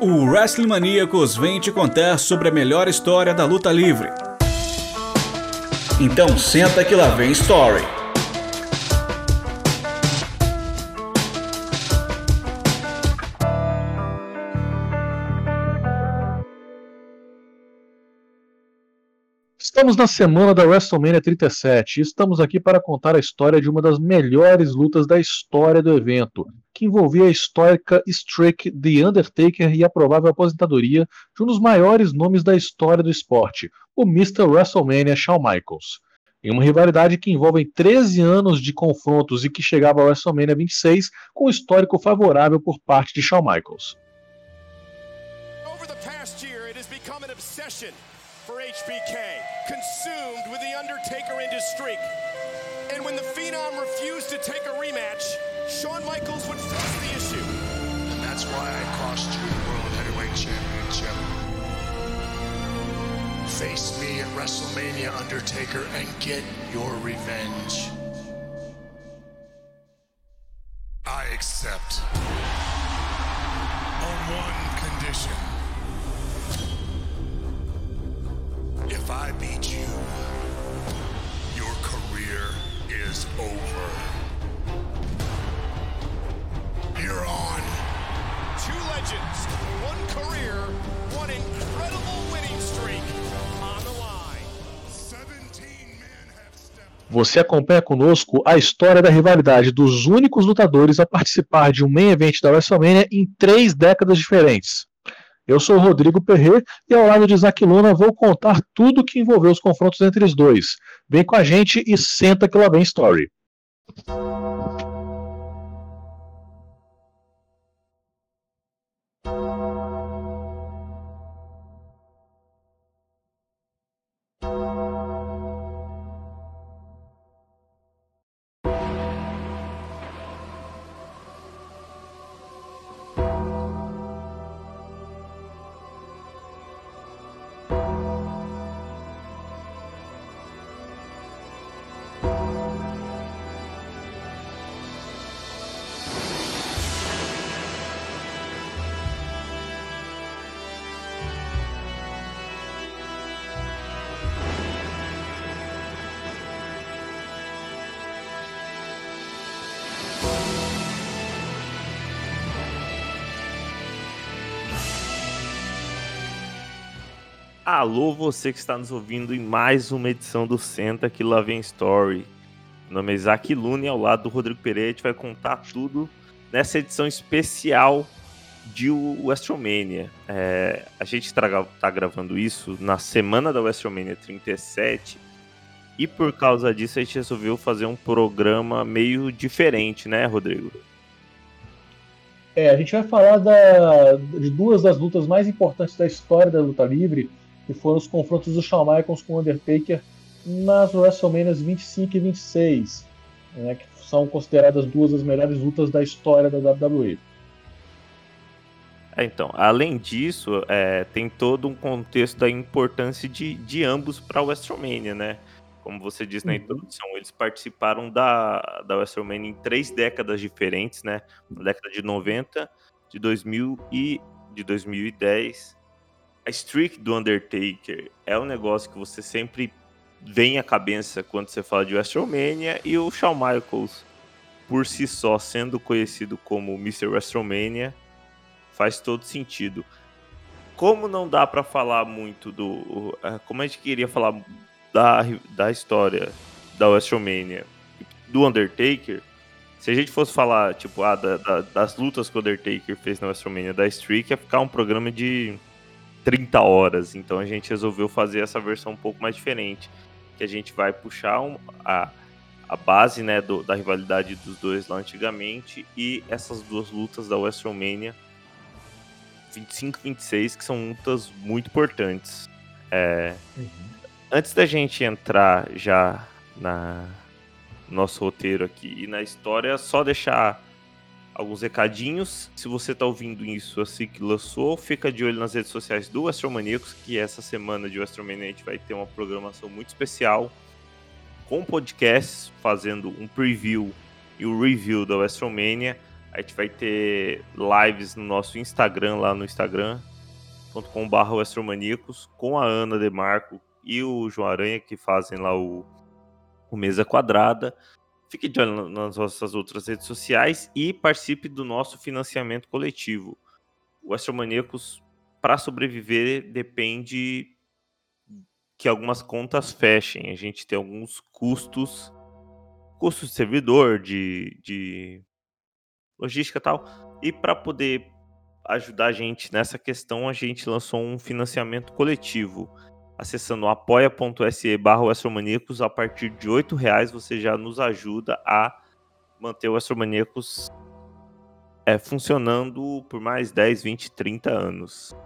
O Wrestling Maníacos vem te contar sobre a melhor história da luta livre. Então senta que lá vem Story. Estamos na semana da WrestleMania 37 e estamos aqui para contar a história de uma das melhores lutas da história do evento, que envolvia a histórica streak The Undertaker e a provável aposentadoria de um dos maiores nomes da história do esporte, o Mr. WrestleMania Shawn Michaels. Em uma rivalidade que envolve 13 anos de confrontos e que chegava ao WrestleMania 26 com um histórico favorável por parte de Shawn Michaels. Over the past year, it has become an obsession for HBK. His streak. And when the Phenom refused to take a rematch, Shawn Michaels would force the issue. And that's why I cost you the World Heavyweight Championship. Face me at WrestleMania, Undertaker, and get your revenge. I accept. On one condition. If I beat is over. You're on. Two legends, one career, one incredible winning streak on the line. Você acompanha conosco a história da rivalidade dos únicos lutadores a participar de um main event da WrestleMania em três décadas diferentes. Eu sou o Rodrigo Perret e ao lado de Isaac Luna vou contar tudo que envolveu os confrontos entre os dois. Vem com a gente e senta que lá vem story. Alô, você que está nos ouvindo em mais uma edição do Senta que lá vem Story. Meu nome é Isaac Lune ao lado do Rodrigo Pereira a gente vai contar tudo nessa edição especial de WrestleMania. É, a gente está tá gravando isso na semana da WrestleMania 37 e por causa disso a gente resolveu fazer um programa meio diferente, né, Rodrigo? É, a gente vai falar da, de duas das lutas mais importantes da história da luta livre, que foram os confrontos do Shawn Michaels com o Undertaker nas WrestleManias 25 e 26, né, que são consideradas duas das melhores lutas da história da WWE. É, então, além disso, é, tem todo um contexto da importância de, de ambos para a WrestleMania, né? Como você disse na uhum. introdução, eles participaram da, da WrestleMania em três décadas diferentes, né? Na década de 90, de 2000 e de 2010 a streak do Undertaker é um negócio que você sempre vem à cabeça quando você fala de WrestleMania e o Shawn Michaels, por si só, sendo conhecido como Mr. WrestleMania, faz todo sentido. Como não dá para falar muito do. É, como a gente queria falar da, da história da WrestleMania do Undertaker, se a gente fosse falar, tipo, ah, da, da, das lutas que o Undertaker fez na WrestleMania da Streak, ia ficar um programa de 30 horas. Então a gente resolveu fazer essa versão um pouco mais diferente. Que a gente vai puxar um, a, a base né, do, da rivalidade dos dois lá antigamente e essas duas lutas da WrestleMania 25 26, que são lutas muito importantes. É, uhum. Antes da gente entrar já na nosso roteiro aqui e na história, só deixar alguns recadinhos. Se você está ouvindo isso assim que lançou, fica de olho nas redes sociais do Astromaníacos, que essa semana de Astromania a gente vai ter uma programação muito especial com podcasts, fazendo um preview e o um review da Astromania. A gente vai ter lives no nosso Instagram, lá no instagram.com.br Westromaníacos, com a Ana Demarco e o João Aranha, que fazem lá o, o Mesa Quadrada. Fique de olho nas nossas outras redes sociais e participe do nosso financiamento coletivo. O Astromaníacos, para sobreviver, depende que algumas contas fechem. A gente tem alguns custos, custos de servidor, de, de logística e tal. E para poder ajudar a gente nessa questão, a gente lançou um financiamento coletivo. Acessando apoia.se barra a partir de R$ reais você já nos ajuda a manter o Astromaníacos é, funcionando por mais 10, 20, 30 anos.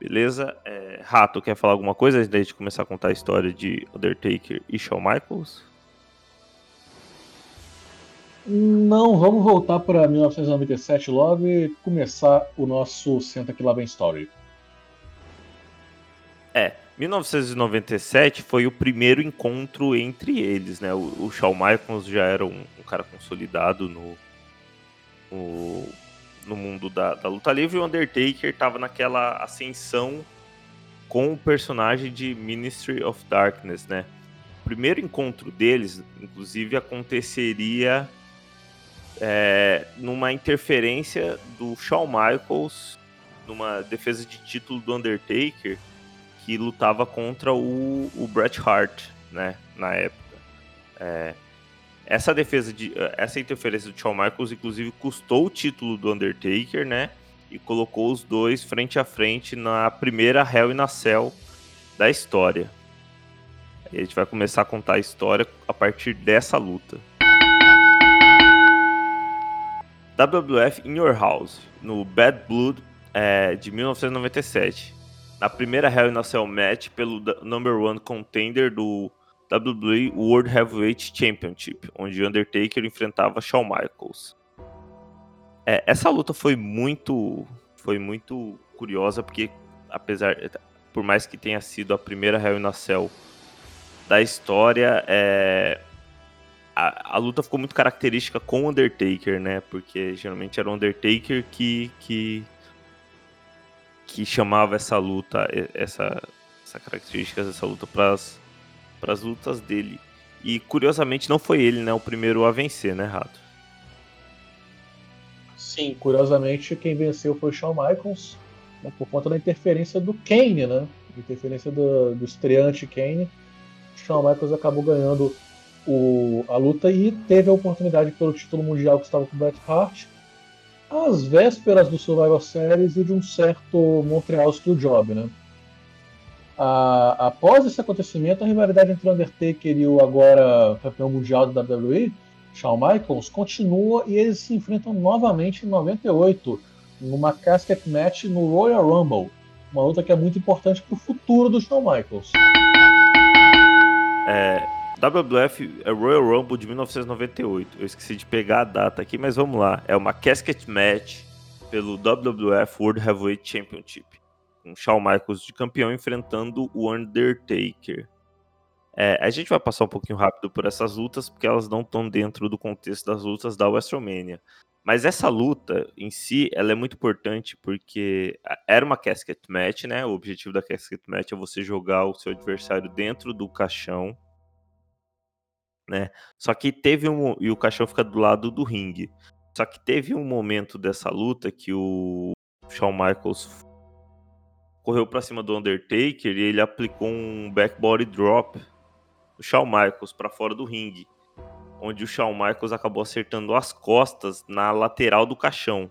Beleza? É, Rato, quer falar alguma coisa antes de começar a contar a história de Undertaker e Shawn Michaels? Não, vamos voltar para 1997 logo e começar o nosso Senta que lá vem. É, 1997 foi o primeiro encontro entre eles, né? O, o Shawn Michaels já era um, um cara consolidado no, no no mundo da, da luta livre, e o Undertaker estava naquela ascensão com o personagem de Ministry of Darkness, né? O primeiro encontro deles, inclusive, aconteceria é, numa interferência do Shawn Michaels numa defesa de título do Undertaker que lutava contra o, o Bret Hart, né? Na época. É, essa defesa de essa interferência do Shawn Michaels inclusive custou o título do Undertaker, né? E colocou os dois frente a frente na primeira Hell in a Cell da história. E a gente vai começar a contar a história a partir dessa luta. WWF In Your House, no Bad Blood é, de 1997. Na primeira Hell in a Cell match pelo number one contender do WWE World Heavyweight Championship, onde Undertaker enfrentava Shawn Michaels. É, essa luta foi muito, foi muito curiosa porque apesar, por mais que tenha sido a primeira Hell in a Cell da história, é, a, a, luta ficou muito característica com Undertaker, né? Porque geralmente era o Undertaker que que, que chamava essa luta, essa, essa característica dessa luta para as lutas dele. E curiosamente não foi ele, né, o primeiro a vencer, né, Rato? Sim, curiosamente quem venceu foi o Shawn Michaels, né, por conta da interferência do Kane, né? Interferência do, do estreante Kane. Shawn Michaels acabou ganhando o, a luta e teve a oportunidade pelo título mundial que estava com o Bret Hart às vésperas do Survivor Series e de um certo Montreal Steel Job, né? após esse acontecimento, a rivalidade entre o Undertaker e o agora campeão mundial da WWE, Shawn Michaels, continua e eles se enfrentam novamente em 98, numa casket match no Royal Rumble. Uma luta que é muito importante para o futuro do Shawn Michaels. É, WWF é Royal Rumble de 1998. Eu esqueci de pegar a data aqui, mas vamos lá. É uma casket match pelo WWF World Heavyweight Championship com Shawn Michaels de campeão enfrentando o Undertaker. É, a gente vai passar um pouquinho rápido por essas lutas, porque elas não estão dentro do contexto das lutas da WrestleMania. Mas essa luta em si, ela é muito importante porque era uma casket match, né? O objetivo da casket match é você jogar o seu adversário dentro do caixão, né? Só que teve um e o caixão fica do lado do ringue. Só que teve um momento dessa luta que o Shawn Michaels correu para cima do Undertaker e ele aplicou um backbody drop do Shawn Michaels para fora do ringue, onde o Shawn Michaels acabou acertando as costas na lateral do caixão.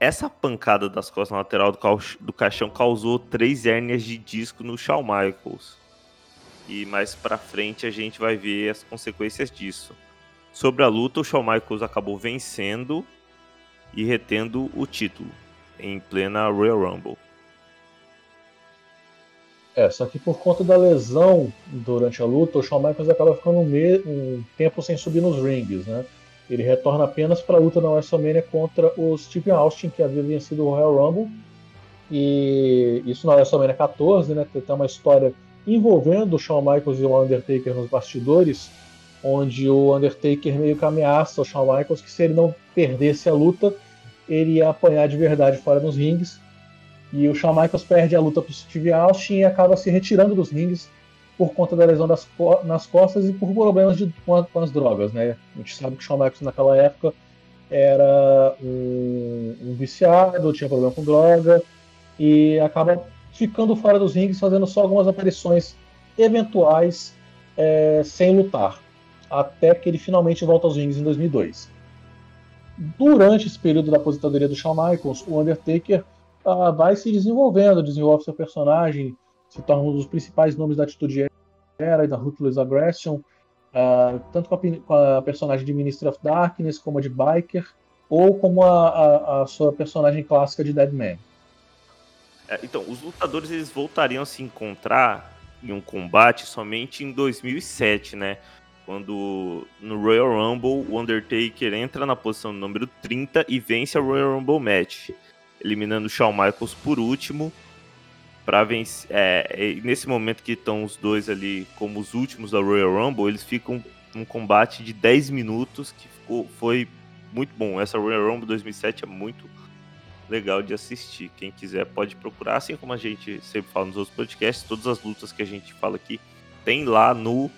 Essa pancada das costas na lateral do, do caixão causou três hérnias de disco no Shawn Michaels. E mais para frente a gente vai ver as consequências disso. Sobre a luta, o Shawn Michaels acabou vencendo e retendo o título em plena Royal Rumble. É, só que por conta da lesão durante a luta, o Shawn Michaels acaba ficando um, tempo sem subir nos rings, né? Ele retorna apenas para a luta na WrestleMania contra o Steve Austin, que havia vencido o Royal Rumble. E isso na WrestleMania 14, né? Tem uma história envolvendo o Shawn Michaels e o Undertaker nos bastidores, onde o Undertaker meio que ameaça o Shawn Michaels que se ele não perdesse a luta, ele ia apanhar de verdade fora dos rings. E o Shawn Michaels perde a luta para o Steve Austin e acaba se retirando dos rings por conta da lesão das nas costas e por problemas de, com, a, com, as drogas, né? A gente sabe que o Shawn Michaels naquela época era um, um viciado, tinha problema com droga e acaba ficando fora dos rings, fazendo só algumas aparições eventuais é, sem lutar, até que ele finalmente volta aos rings em 2002. Durante esse período da aposentadoria do Shawn Michaels, o Undertaker uh, vai se desenvolvendo, desenvolve seu personagem, se torna um dos principais nomes da Atitude Era e da Ruthless Aggression, uh, tanto com a, com a, personagem de Ministry of Darkness, como a de Biker, ou como a, a, a sua personagem clássica de Deadman. É, então, os lutadores eles voltariam a se encontrar em um combate somente em 2007, né? Quando no Royal Rumble o Undertaker entra na posição número 30 e vence a Royal Rumble Match, eliminando o Shawn Michaels por último. Para vencer, é, nesse momento que estão os dois ali como os últimos da Royal Rumble, eles ficam num combate de 10 minutos que ficou, foi muito bom. Essa Royal Rumble 2007 é muito legal de assistir. Quem quiser pode procurar, assim como a gente sempre fala nos outros podcasts, todas as lutas que a gente fala aqui tem lá no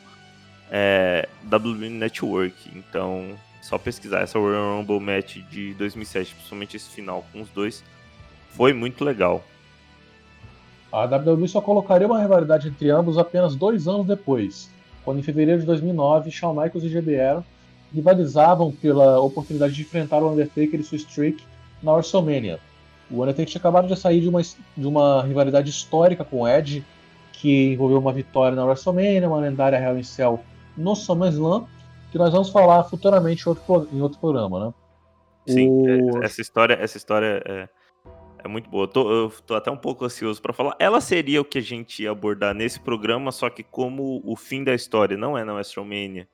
é, WWE Network. Então, só pesquisar essa Royal Rumble match de 2007, principalmente esse final com os dois, foi muito legal. A WWE só colocaria uma rivalidade entre ambos apenas dois anos depois, quando em fevereiro de 2009 Shawn Michaels e GBR rivalizavam pela oportunidade de enfrentar o Undertaker e sua streak na WrestleMania. O Undertaker tinha acabado de sair de uma, de uma rivalidade histórica com o Edge, que envolveu uma vitória na WrestleMania, uma lendária Hell in Cell no SummerSlam, que nós vamos falar futuramente em outro, em outro programa, né? Sim, o... É, essa história, essa história é, é muito boa. Eu tô, eu tô até um pouco ansioso para falar. Ela seria o que a gente ia abordar nesse programa, só que como o fim da história não é na WrestleMania,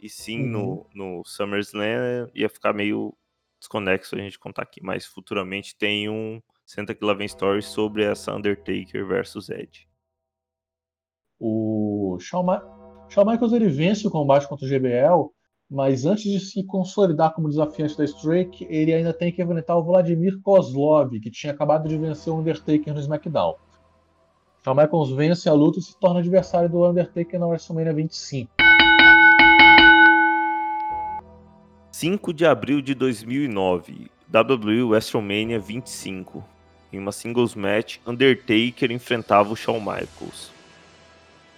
e sim uhum. no, no SummerSlam, ia ficar meio desconexo a gente contar aqui, mas futuramente tem um Senta que lá vem story sobre essa Undertaker versus Edge. O Shawn, Ma Shawn Michaels ele vence o combate contra o GBL, mas antes de se consolidar como desafiante da Streak, ele ainda tem que enfrentar o Vladimir Kozlov, que tinha acabado de vencer o Undertaker no SmackDown. Shawn Michaels vence a luta e se torna adversário do Undertaker na WrestleMania 25. 5 de abril de 2009, WWE WrestleMania 25. Em uma singles match, Undertaker enfrentava o Shawn Michaels.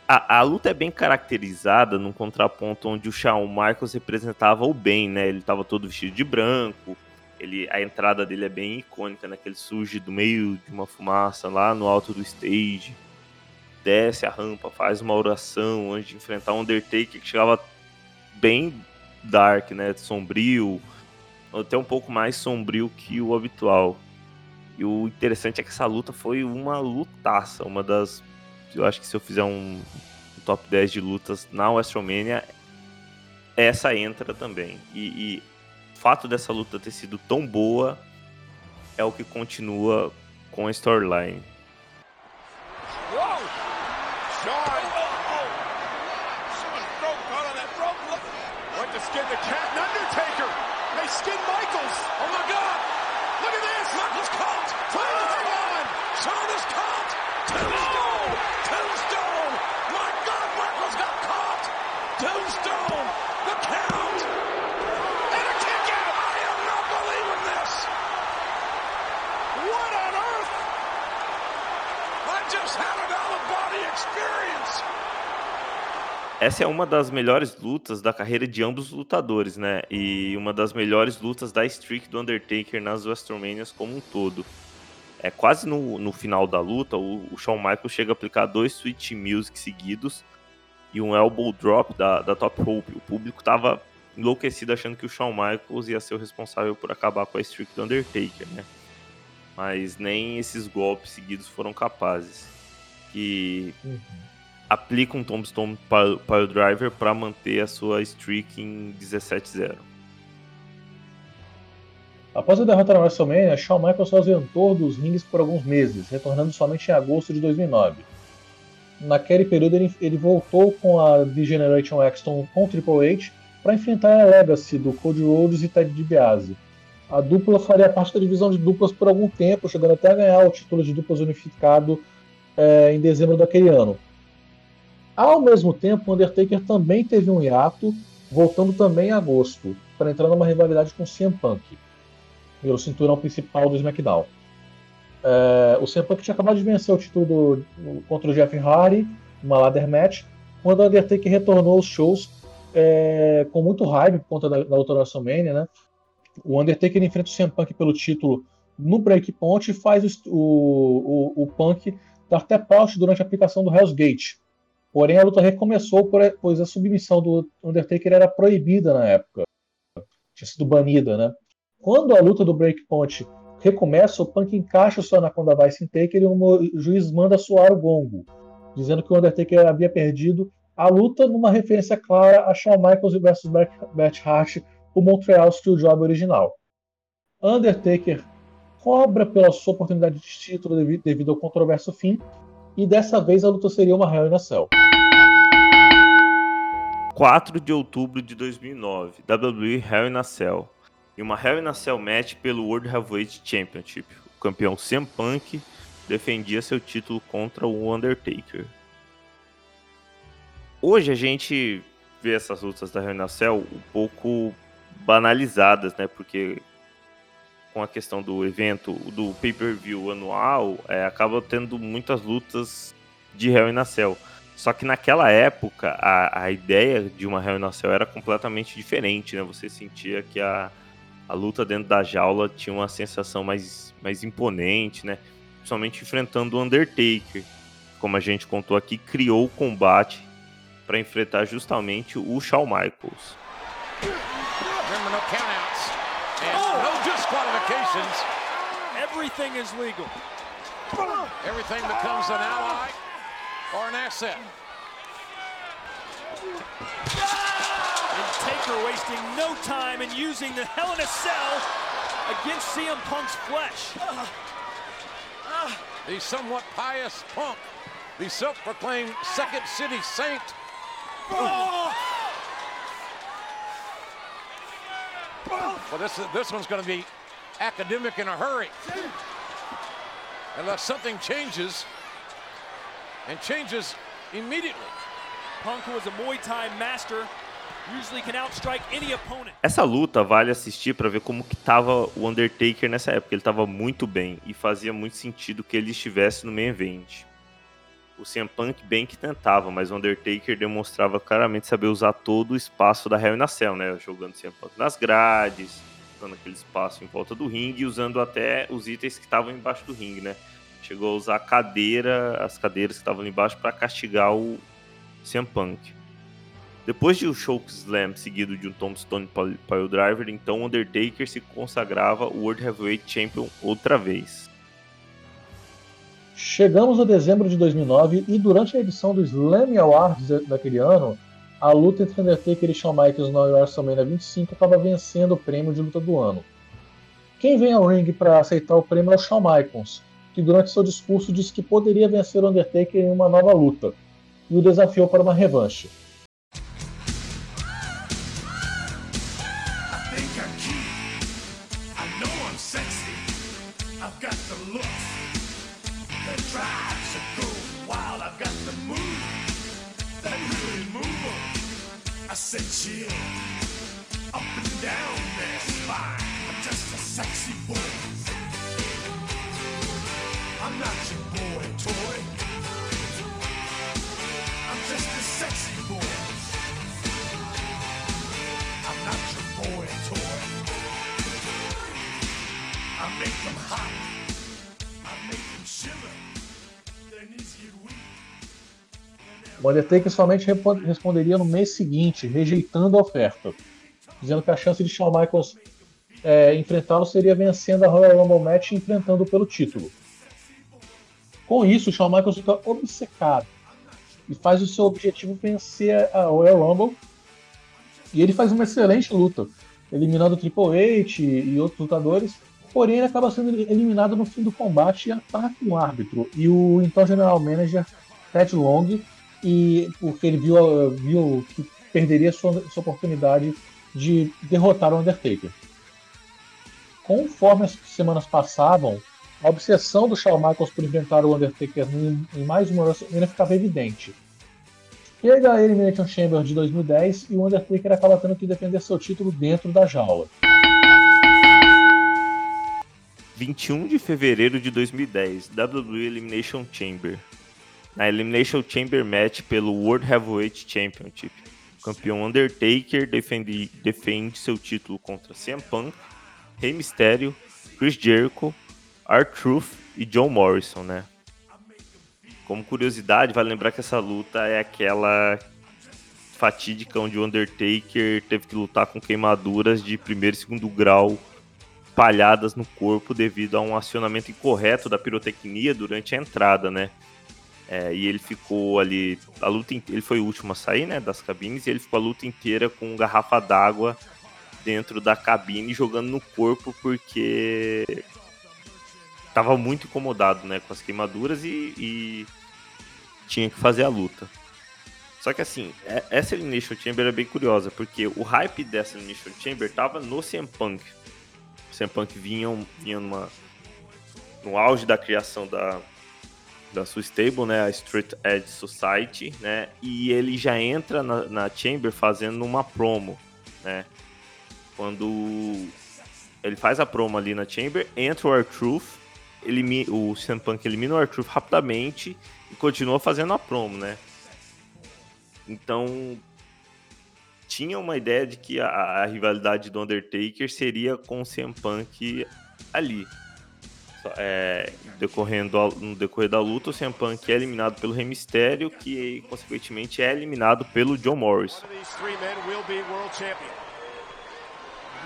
A, a, luta é bem caracterizada num contraponto onde o Shawn Michaels representava o bem, né? Ele estava todo vestido de branco, ele, a entrada dele é bem icônica, né? Que ele surge do meio de uma fumaça lá no alto do stage, desce a rampa, faz uma oração antes de enfrentar o Undertaker, que chegava bem dark, né? Sombrio, até um pouco mais sombrio que o habitual. E o interessante é que essa luta foi uma lutaça, uma das. Eu acho que se eu fizer um, um top 10 de lutas na WrestleMania, essa entra também. E, e o fato dessa luta ter sido tão boa é o que continua com a storyline. Essa é uma das melhores lutas da carreira de ambos os lutadores, né? E uma das melhores lutas da streak do Undertaker nas WrestleManias como um todo. É quase no, no final da luta, o, o Shawn Michaels chega a aplicar dois Sweet Music seguidos e um elbow drop da, da Top Rope. O público tava enlouquecido achando que o Shawn Michaels ia ser o responsável por acabar com a streak do Undertaker, né? Mas nem esses golpes seguidos foram capazes. Que uhum aplica um Tombstone Pile Driver para manter a sua streak em 17-0. Após a derrota na WrestleMania, Shawn Michaels se ausentou dos rings por alguns meses, retornando somente em agosto de 2009. naquele período ele, ele voltou com a D-Generation X com Triple H para enfrentar a Legacy do Cody Rhodes e Ted DiBiase. A dupla faria parte da divisão de duplas por algum tempo, chegando até a ganhar o título de duplas unificado é, em dezembro daquele ano. Ao mesmo tempo, o Undertaker também teve um hiato, voltando também em agosto, para entrar numa rivalidade com o CM Punk, pelo cinturão principal do SmackDown. É, o CM Punk tinha acabado de vencer o título do, contra o Jeff Hardy, uma ladder match, quando o Undertaker retornou aos shows é, com muito hype por conta da, da luta da WrestleMania, né? O Undertaker enfrenta o CM Punk pelo título no Breakpoint e faz o, o, o Punk dar tap out durante a aplicação do Hell's Gate. Porém, a luta recomeçou, pois a submissão do Undertaker era proibida na época. Tinha sido banida, né? Quando a luta do Breakpoint recomeça, o Punk encaixa seu Anaconda Vice Taker e o juiz manda soar o gongo, dizendo que o Undertaker havia perdido a luta numa referência clara a Shawn Michaels versus Bret Hart, o Montreal Steel Job original. Undertaker cobra pela sua oportunidade de título devido ao controverso fim, e dessa vez a luta seria uma Hell in a Cell. 4 de outubro de 2009, WWE Hell in a Cell. E uma Hell in a Cell match pelo World Heavyweight Championship. O campeão CM Punk defendia seu título contra o Undertaker. Hoje a gente vê essas lutas da Hell in a Cell um pouco banalizadas, né? Porque com a questão do evento, do pay-per-view anual, é, acaba tendo muitas lutas de Hell in a Cell. Só que naquela época, a, a ideia de uma Hell in a Cell era completamente diferente, né? Você sentia que a, a luta dentro da jaula tinha uma sensação mais, mais imponente, né? Principalmente enfrentando o Undertaker. Como a gente contou aqui, criou o combate para enfrentar justamente o Shawn Michaels. Everything is legal. Everything becomes an ally or an asset. And Taker wasting no time in using the Hell in a Cell against CM Punk's flesh. The somewhat pious Punk, the self-proclaimed Second City Saint. Well, this, this one's going to be academic in a hurry. Unless something changes, and changes immediately. Punk was a Muay Thai master, usually can outstrike any opponent. Essa luta vale assistir para ver como que tava o Undertaker nessa época. Ele tava muito bem e fazia muito sentido que ele estivesse no main event. O CM Punk bem que tentava, mas o Undertaker demonstrava claramente saber usar todo o espaço da Hell in a Cell, né? Jogando CM Punk nas grades, usando aquele espaço em volta do ringue usando até os itens que estavam embaixo do ringue, né? Chegou a usar a cadeira, as cadeiras que estavam embaixo para castigar o CM Punk. Depois de um choke slam seguido de um Tombstone Pile Driver, então Undertaker se consagrava o World Heavyweight Champion outra vez. Chegamos a dezembro de 2009 e durante a edição do Slam Awards daquele ano, a luta entre Undertaker e Shawn Michaels na WrestleMania 25 estava vencendo o prêmio de luta do ano. Quem vem ao ringue para aceitar o prêmio é o Shawn Michaels, que durante seu discurso disse que poderia vencer o Undertaker em uma nova luta, e o desafiou para uma revanche. O Undertaker somente responderia no mês seguinte, rejeitando a oferta, dizendo que a chance de Shawn Michaels é, enfrentá-lo seria vencendo a Royal Rumble Match e enfrentando pelo título. Com isso, Shawn Michaels fica obcecado e faz o seu objetivo vencer a Royal Rumble. E ele faz uma excelente luta, eliminando o Triple H e outros lutadores. Porém, ele acaba sendo eliminado no fim do combate e ataca o árbitro. E o então General Manager Ted Long, e porque ele viu, viu que perderia sua, sua oportunidade de derrotar o Undertaker. Conforme as semanas passavam, a obsessão do Shawn Michaels por enfrentar o Undertaker em, em mais uma WrestleMania ficava evidente. Chega a Elimination Chamber de 2010 e o Undertaker acaba tendo que defender seu título dentro da jaula. 21 de fevereiro de 2010, WWE Elimination Chamber. Na Elimination Chamber Match pelo World Heavyweight Championship, o campeão Undertaker defende, defende seu título contra CM Punk, Rey Mysterio, Chris Jericho, R-Truth e John Morrison, né? Como curiosidade, vale lembrar que essa luta é aquela fatídica onde o Undertaker teve que lutar com queimaduras de primeiro e segundo grau espalhadas no corpo devido a um acionamento incorreto da pirotecnia durante a entrada, né? É, e ele ficou ali, a luta ele foi o último a sair, né, das cabines, e ele ficou a luta inteira com garrafa d'água dentro da cabine jogando no corpo porque estava muito incomodado, né, com as queimaduras e, e, tinha que fazer a luta. Só que assim, é, essa Elimination Chamber é bem curiosa, porque o hype dessa Elimination Chamber tava no CM Punk. O CM Punk vinha, vinha numa, no auge da criação da, da sua stable, né, a Street Edge Society, né, e ele já entra na, na Chamber fazendo uma promo, né, quando ele faz a promo ali na Chamber, entra o R-Truth, o CM Punk elimina o R-Truth rapidamente e continua fazendo a promo, né, então tinha uma ideia de que a, a rivalidade do Undertaker seria com o CM Punk ali, é, decorrendo no decorrer da luta, o CM Punk é eliminado pelo Rey Mysterio, que consequentemente é eliminado pelo John Morrison.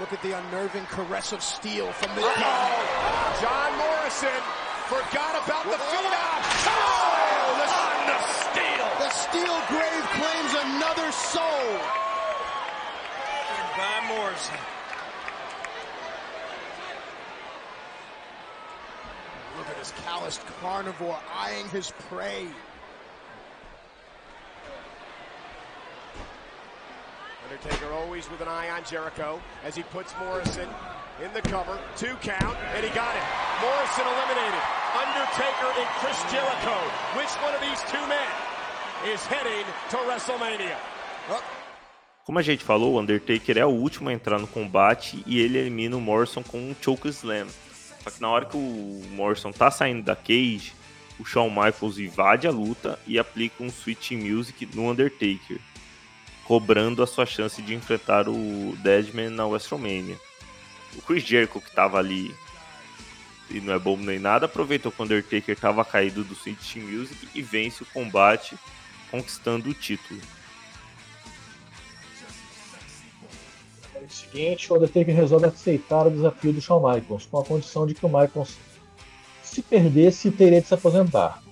Look at the unnerving caress of steel from the oh, John Morrison forgot about the phenom. Oh, the, the steel. The steel grave claims another soul. By Morrison. Look at this calloused carnivore eyeing his prey. Undertaker always with an eye on Jericho as he puts Morrison in the cover. Two count, and he got it. Morrison eliminated. Undertaker and Chris Jericho. Which one of these two men is heading to WrestleMania? Como a gente falou, o Undertaker é o último a entrar no combate e ele elimina o Morrison com um choke slam. Só que na hora que o Morrison tá saindo da cage, o Shawn Michaels invade a luta e aplica um Switch Music no Undertaker, cobrando a sua chance de enfrentar o Deadman na WrestleMania. O Chris Jericho, que tava ali e não é bobo nem nada, aproveitou que o Undertaker tava caído do Switch Music e vence o combate, conquistando o título. No seguinte, o Undertaker resolve aceitar o desafio do Shawn Michaels, com a condição de que o Michaels, se perdesse, teria de se aposentar.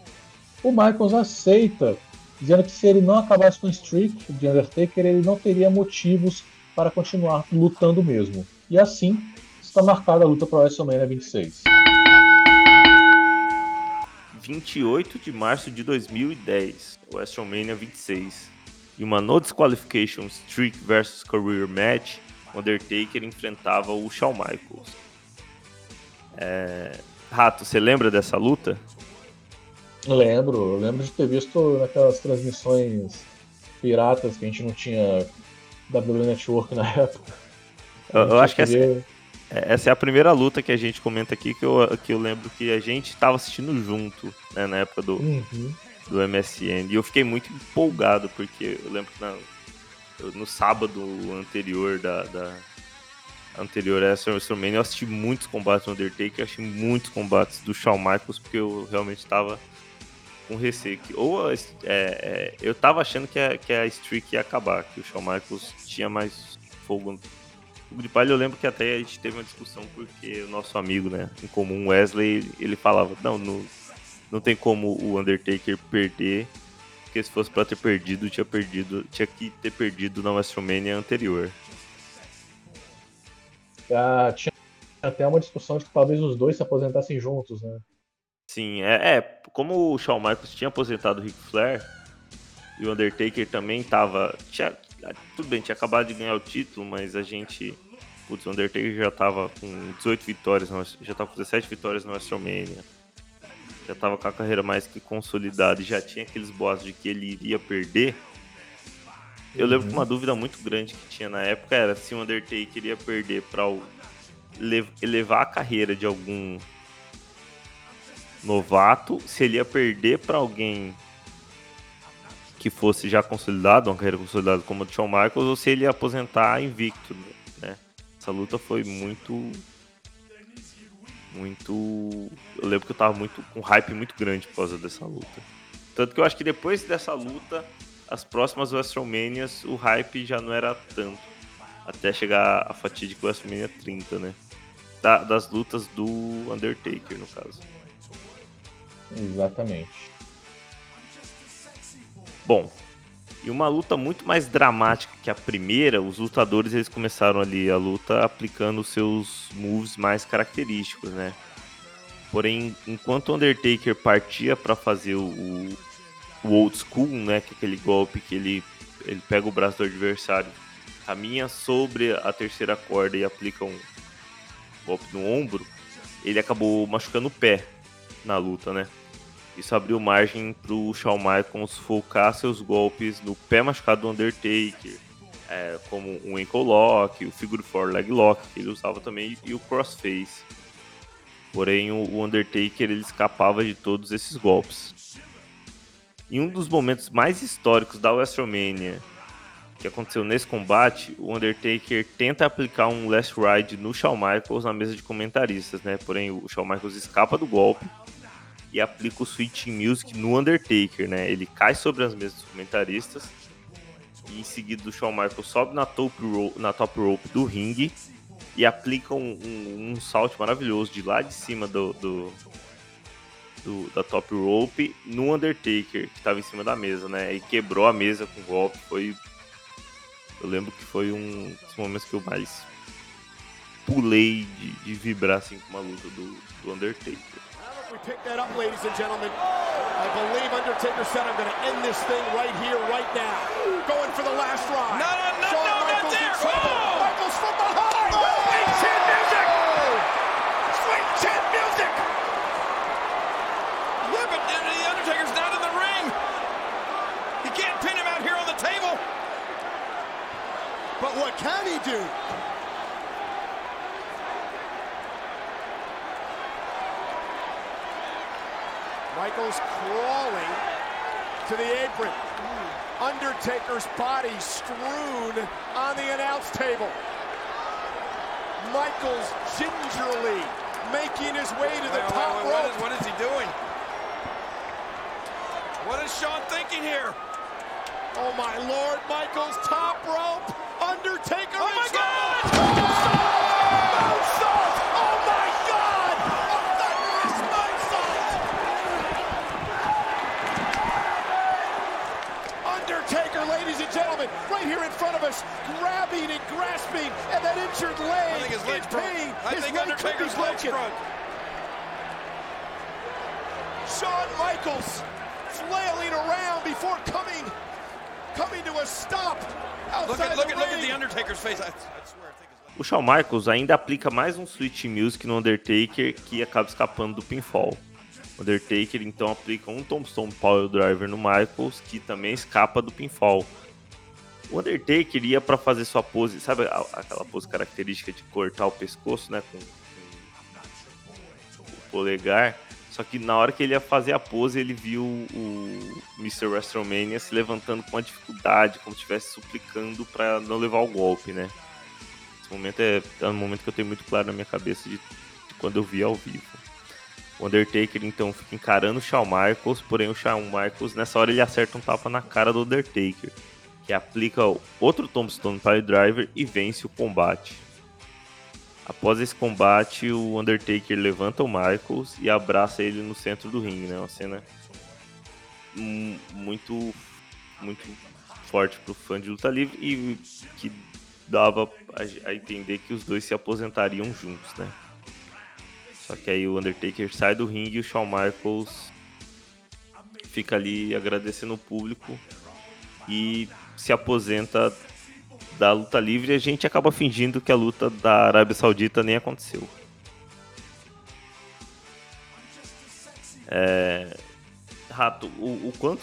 O Michaels aceita, dizendo que se ele não acabasse com o streak de Undertaker, ele não teria motivos para continuar lutando mesmo. E assim, está marcada a luta para o WrestleMania 26. 28 de março de 2010, WrestleMania 26. E uma No Disqualification Streak vs Career Match Undertaker enfrentava o Shawn Michaels. É... Rato, você lembra dessa luta? Lembro, lembro de ter visto naquelas transmissões piratas que a gente não tinha WWE Network na época. Eu, eu acho que essa, é, essa, é a primeira luta que a gente comenta aqui que eu, que eu lembro que a gente estava assistindo junto, né, na época do, uhum. do MSN. E eu fiquei muito empolgado, porque eu lembro que na, no sábado anterior da, da anterior a essa WrestleMania, eu assisti muitos combates do Undertaker, assisti muitos combates do Shawn Michaels, porque eu realmente estava com receio. Que, ou é, é, eu estava achando que a, que a streak ia acabar, que o Shawn Michaels tinha mais fogo, fogo de palha. Eu lembro que até a gente teve uma discussão porque o nosso amigo, né, em comum, Wesley, ele falava, não, não, não tem como o Undertaker perder porque se fosse para ter perdido, tinha perdido, tinha que ter perdido na WrestleMania anterior. Ah, tinha até uma discussão de que talvez os dois se aposentassem juntos, né? Sim, é, é, como o Shawn Michaels tinha aposentado o Ric Flair e o Undertaker também tava. Tinha, tudo bem, tinha acabado de ganhar o título, mas a gente. Putz, o Undertaker já tava com 18 vitórias, já tava com 17 vitórias no WrestleMania. Já tava com a carreira mais que consolidada e já tinha aqueles boatos de que ele iria perder. Eu lembro que uma dúvida muito grande que tinha na época era se o Undertaker ia perder para elevar a carreira de algum novato, se ele ia perder para alguém que fosse já consolidado, uma carreira consolidada como a do Shawn Michaels, ou se ele ia aposentar invicto, né? Essa luta foi muito muito eu lembro que eu tava muito com hype muito grande por causa dessa luta. Tanto que eu acho que depois dessa luta, as próximas WrestleManias, o hype já não era tanto. Até chegar a fatídica WrestleMania 30, né? Da, das lutas do Undertaker, no caso. Exatamente. Bom, e uma luta muito mais dramática que a primeira, os lutadores eles começaram ali a luta aplicando seus moves mais característicos, né? Porém, enquanto o Undertaker partia para fazer o, o old school, né, que é aquele golpe que ele, ele pega o braço do adversário, caminha sobre a terceira corda e aplica um golpe no ombro, ele acabou machucando o pé na luta, né? Isso abriu margem para o Shawn Michaels focar seus golpes no pé machucado do Undertaker, é, como o ankle lock, o figure four leg lock que ele usava também e o crossface. Porém, o Undertaker ele escapava de todos esses golpes. Em um dos momentos mais históricos da WrestleMania, que aconteceu nesse combate, o Undertaker tenta aplicar um last ride no Shawn Michaels na mesa de comentaristas, né? Porém, o Shawn Michaels escapa do golpe e aplica o Switching Music no Undertaker, né? Ele cai sobre as mesas dos comentaristas e em seguida o Shawn Michaels sobe na top rope, na top rope do ringue e aplica um, um, um salto maravilhoso de lá de cima do, do, do, da top rope no Undertaker, que estava em cima da mesa, né? E quebrou a mesa com o golpe. Foi. Eu lembro que foi um dos momentos que eu mais pulei de, de vibrar assim com uma luta do, do Undertaker. We pick that up, ladies and gentlemen. I believe Undertaker said I'm going to end this thing right here, right now. Going for the last ride. No, no, no, Shawn no, Michaels in trouble. Oh! Michaels from behind. Oh! Sweet chin music. Sweet chin music. Yeah, but the Undertaker's not in the ring. You can't pin him out here on the table. But what can he do? Michaels crawling to the apron. Undertaker's body strewn on the announce table. Michaels gingerly making his way to the Wait, wait, top wait, what rope. is- what is he doing? What is Sean thinking here? Oh my lord, Michaels top rope. Undertaker Oh my. God! Grasping at that injured leg. I think his leg's in broke. pain. I his think leg Undertaker's leg's broken. broke. Shawn Michaels flailing around before coming coming to a stop outside Look at look the at look at the Undertaker's face. I, I swear. O Shawn Michaels ainda aplica mais um Switch Music no Undertaker que acaba escapando do pinfall. O Undertaker então aplica um Tombstone Power Driver no Michaels que também escapa do pinfall. O Undertaker ia para fazer sua pose, sabe aquela pose característica de cortar o pescoço, né, com, com o polegar. Só que na hora que ele ia fazer a pose, ele viu o Mr. WrestleMania se levantando com uma dificuldade, como se estivesse suplicando para não levar o golpe, né? Esse momento é, é um momento que eu tenho muito claro na minha cabeça de, de quando eu vi ao vivo. O Undertaker então fica encarando o Shawn Michaels, porém o Shawn Michaels nessa hora ele acerta um tapa na cara do Undertaker, que aplica outro Tombstone Pile Driver e vence o combate. Após esse combate, o Undertaker levanta o Michaels e abraça ele no centro do ringue, né? Uma cena muito muito forte pro fã de luta livre e que dava a, a entender que os dois se aposentariam juntos, né? Só que aí o Undertaker sai do ringue e o Shawn Michaels fica ali agradecendo o público e se aposenta da luta livre a gente acaba fingindo que a luta da Arábia Saudita nem aconteceu. É... Rato, o, o quanto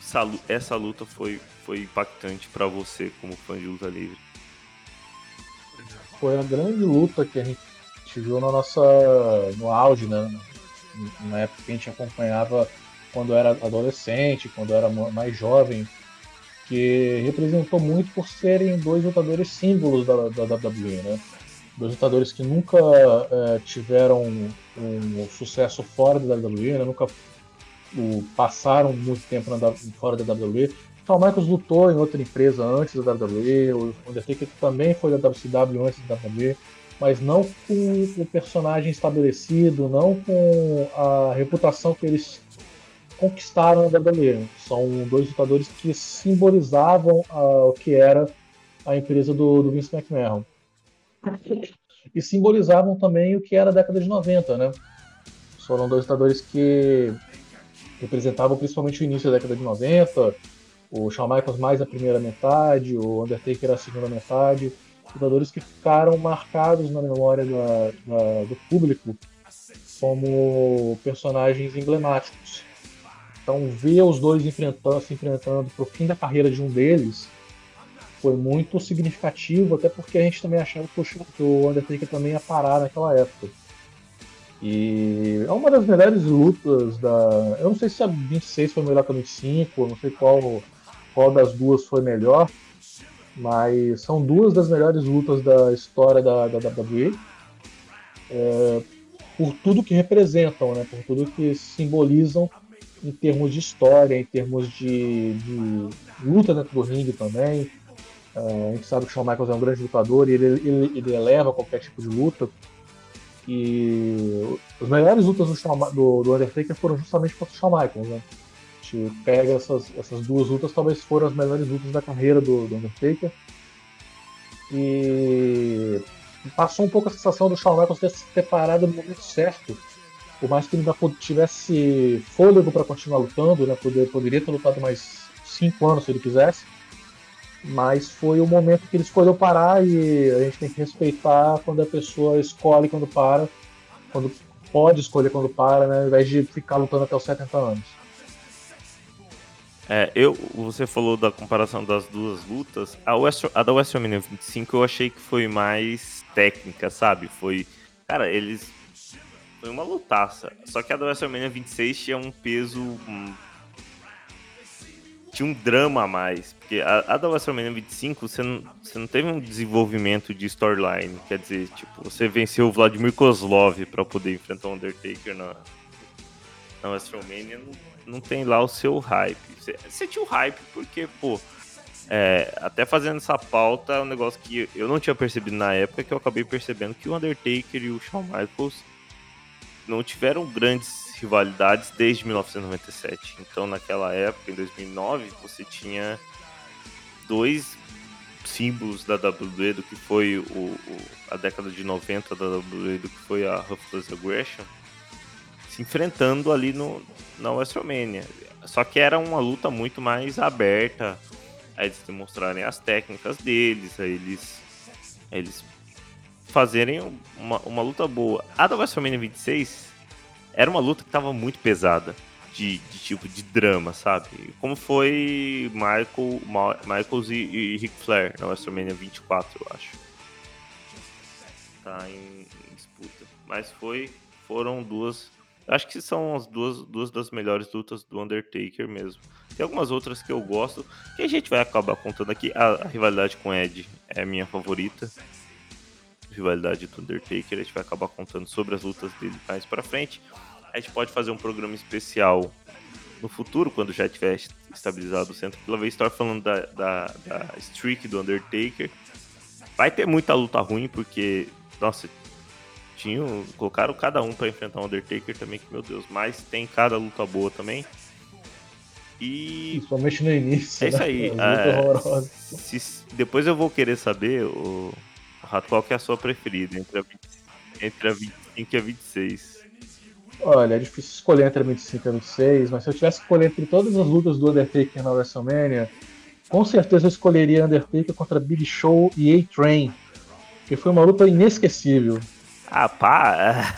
essa, essa luta foi, foi impactante para você como fã de luta livre? Foi a grande luta que a gente viu na nossa, no auge, né? Na época que a gente acompanhava quando era adolescente, quando era mais jovem, que representou muito por serem dois lutadores símbolos da, da WWE, né? Dois lutadores que nunca é, tiveram um, um, sucesso fora da WWE, né? nunca o, passaram muito tempo na, fora da WWE. Shawn Michaels lutou em outra empresa antes da WWE, o Undertaker também foi da WCW antes da WWE, mas não com o personagem estabelecido, não com a reputação que eles conquistaram na WWE. São dois lutadores que simbolizavam o que era a empresa do, do Vince McMahon. E simbolizavam também o que era a década de 90, né? Foram dois lutadores que representavam principalmente o início da década de 90, o Shawn Michaels mais a primeira metade, o Undertaker a segunda metade, lutadores que ficaram marcados na memória da, da, do público como personagens emblemáticos. Então, ver os dois enfrentando, se enfrentando para o fim da carreira de um deles foi muito significativo, até porque a gente também achava que o Undertaker também ia parar naquela época. E é uma das melhores lutas da. Eu não sei se a 26 foi melhor que a 25, não sei qual, qual das duas foi melhor, mas são duas das melhores lutas da história da, da WWE. É, por tudo que representam, né? por tudo que simbolizam em termos de história, em termos de, de luta dentro do ringue também. Uh, a gente sabe que o Shawn Michaels é um grande lutador e ele, ele, ele eleva qualquer tipo de luta. E as melhores lutas do, Shawn, do, do Undertaker foram justamente contra o Shawn Michaels, né? A gente pega essas, essas duas lutas, talvez foram as melhores lutas da carreira do, do Undertaker. E passou um pouco a sensação do Shawn Michaels ter se preparado no momento certo por mais que ele ainda tivesse fôlego para continuar lutando, né, poder, poderia ter lutado mais cinco anos se ele quisesse, mas foi o momento que ele escolheu parar e a gente tem que respeitar quando a pessoa escolhe quando para, quando pode escolher quando para, né, ao invés de ficar lutando até os 70 anos. É, eu, você falou da comparação das duas lutas. A, West, a da WrestleMania 25 eu achei que foi mais técnica, sabe? Foi. Cara, eles foi uma lutaça. Só que a da WrestleMania 26 tinha um peso. Um... Tinha um drama a mais. Porque a, a da WrestleMania 25, você não, você não teve um desenvolvimento de storyline. Quer dizer, tipo, você venceu o Vladimir Kozlov para poder enfrentar o Undertaker na, na WrestleMania. Não, não tem lá o seu hype. Você, você tinha o hype porque, pô. É, até fazendo essa pauta, é um negócio que eu não tinha percebido na época, que eu acabei percebendo que o Undertaker e o Shawn Michaels não tiveram grandes rivalidades desde 1997. Então, naquela época, em 2009, você tinha dois símbolos da WWE do que foi o, o, a década de 90 da WWE, do que foi a Ruthless Aggression, se enfrentando ali no, na WrestleMania. Só que era uma luta muito mais aberta a eles demonstrarem as técnicas deles, a eles, a eles fazerem uma, uma luta boa. A da WrestleMania 26 era uma luta que tava muito pesada. De, de tipo de drama, sabe? Como foi Michael, Michaels e, e Ric Flair na WrestleMania 24, eu acho. Tá em, em disputa. Mas foi, foram duas. Acho que são as duas, duas das melhores lutas do Undertaker mesmo. Tem algumas outras que eu gosto, que a gente vai acabar contando aqui. A, a rivalidade com Ed é minha favorita rivalidade do Undertaker, a gente vai acabar contando sobre as lutas dele mais para frente. A gente pode fazer um programa especial no futuro, quando já tiver estabilizado o centro pela vez, estar falando da, da, da streak do Undertaker. Vai ter muita luta ruim, porque, nossa, tinham, colocaram cada um para enfrentar o Undertaker também, que meu Deus, mas tem cada luta boa também. E. Principalmente no início. É isso né? aí. É, se, depois eu vou querer saber o, Rato, qual que é a sua preferida entre a, 20, entre a 25 25 a 26. Olha, é difícil escolher entre a 25 e a 26, mas se eu tivesse que escolher entre todas as lutas do Undertaker na WrestleMania, com certeza eu escolheria Undertaker contra Big Show e A-Train, que foi uma luta inesquecível. Ah, pá!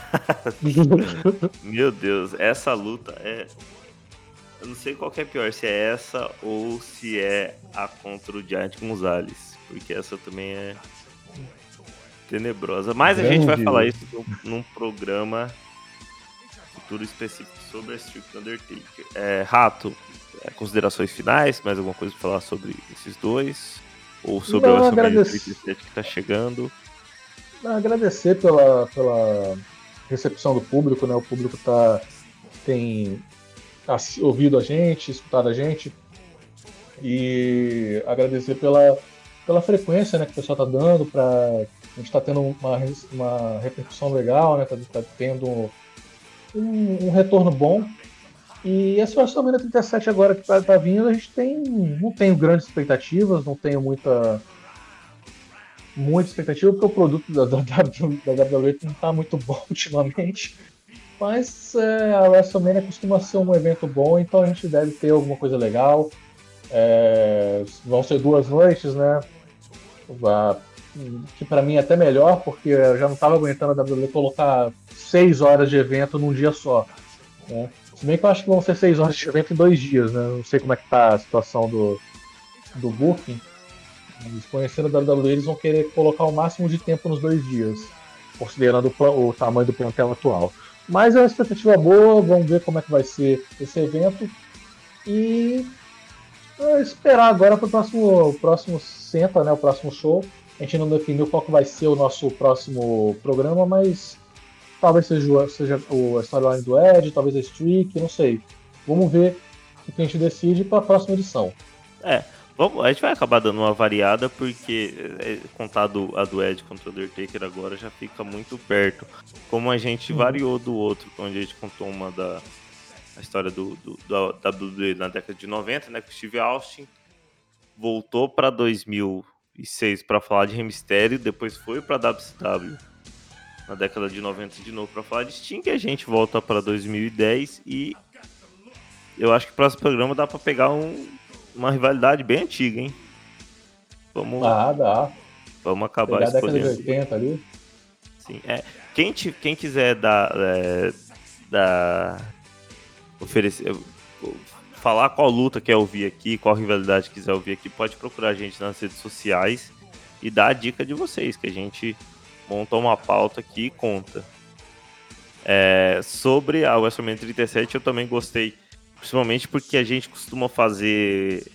Meu Deus, essa luta é. Eu não sei qual que é pior, se é essa ou se é a contra o Giant Gonzalez, porque essa também é tenebrosa. Mas a gente vai falar isso num programa futuro específico sobre a Street Undertaker. É, Rato, é, considerações finais, mais alguma coisa para falar sobre esses dois? Ou sobre Não, o WrestleMania 37 que está chegando? Agradecer pela, pela recepção do público, né? O público tá, tem tá ouvido a gente, escutado a gente. E agradecer pela, pela frequência né, que o pessoal tá dando, pra, a gente está tendo uma, uma repercussão legal, né? Tá, tá tendo um, um, retorno bom. E esse WrestleMania 37 agora que tá, tá vindo, a gente tem. não tenho grandes expectativas, não tenho muita muita expectativa, porque o produto da, da, da WWE não está muito bom ultimamente. Mas é, a WrestleMania costuma ser um evento bom, então a gente deve ter alguma coisa legal. É, vão ser duas noites, né? Que para mim é até melhor, porque eu já não estava aguentando a WWE colocar seis horas de evento num dia só. Né? Se bem que eu acho que vão ser seis horas de evento em dois dias, né? Não sei como é que tá a situação do, do booking. Eles conhecendo a WWE, eles vão querer colocar o máximo de tempo nos dois dias, considerando o, o tamanho do plantel atual. Mas é uma expectativa boa, vamos ver como é que vai ser esse evento. E é, esperar agora para o próximo, próximo Senta, né, o próximo show. A gente não definiu qual que vai ser o nosso próximo programa, mas talvez seja, seja o storyline do Ed, talvez a Streak, não sei. Vamos ver o que a gente decide para a próxima edição. É, Vamos, a gente vai acabar dando uma variada porque é, contado a do Ed contra o Undertaker agora já fica muito perto. Como a gente uhum. variou do outro, onde a gente contou uma da a história do, do, da WWE na década de 90, né, com o Steve Austin, voltou para 2006 para falar de Remistério, depois foi para WCW na década de 90 de novo para falar de Sting, e a gente volta para 2010 e eu acho que o próximo programa dá para pegar um uma rivalidade bem antiga, hein? Vamos, ah, dá. Vamos acabar Pegar escolhendo. década de 80 ali. Sim, é. Quem, te, quem quiser dar, é, dar oferecer, falar qual luta quer ouvir aqui, qual rivalidade quiser ouvir aqui, pode procurar a gente nas redes sociais e dar a dica de vocês, que a gente monta uma pauta aqui e conta. É, sobre a WrestleMania 37, eu também gostei Principalmente porque a gente costuma fazer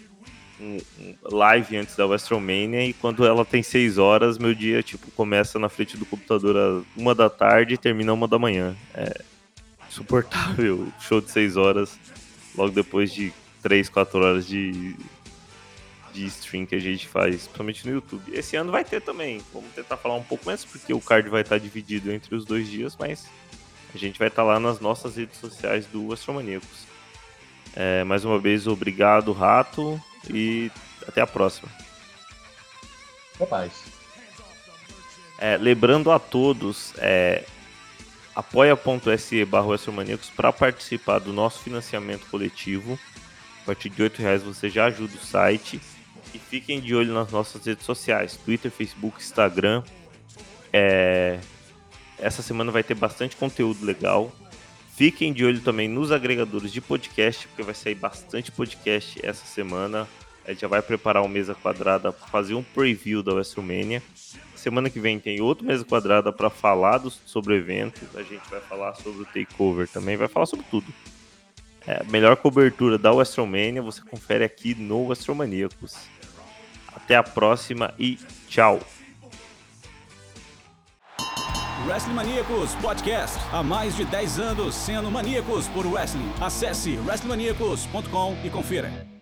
um, live antes da WrestleMania e quando ela tem seis horas, meu dia tipo começa na frente do computador às uma da tarde e termina uma da manhã. É insuportável. Show de seis horas, logo depois de três, quatro horas de, de stream que a gente faz, principalmente no YouTube. Esse ano vai ter também. Vamos tentar falar um pouco menos, porque o card vai estar dividido entre os dois dias, mas a gente vai estar lá nas nossas redes sociais do Astromaníacos. É, mais uma vez, obrigado, Rato, e até a próxima. Até mais. É, lembrando a todos, é, apoia.se barra para participar do nosso financiamento coletivo. A partir de R$ reais você já ajuda o site. E fiquem de olho nas nossas redes sociais, Twitter, Facebook, Instagram. É, essa semana vai ter bastante conteúdo legal. Fiquem de olho também nos agregadores de podcast, porque vai sair bastante podcast essa semana. A gente já vai preparar uma mesa quadrada para fazer um preview da WrestleMania. Semana que vem tem outra mesa quadrada para falar do, sobre o evento. A gente vai falar sobre o takeover também, vai falar sobre tudo. É, melhor cobertura da WrestleMania você confere aqui no WrestleManiacos. Até a próxima e tchau! Wrestling Maníacos Podcast. Há mais de 10 anos sendo maníacos por wrestling. Acesse wrestlingmaníacos.com e confira.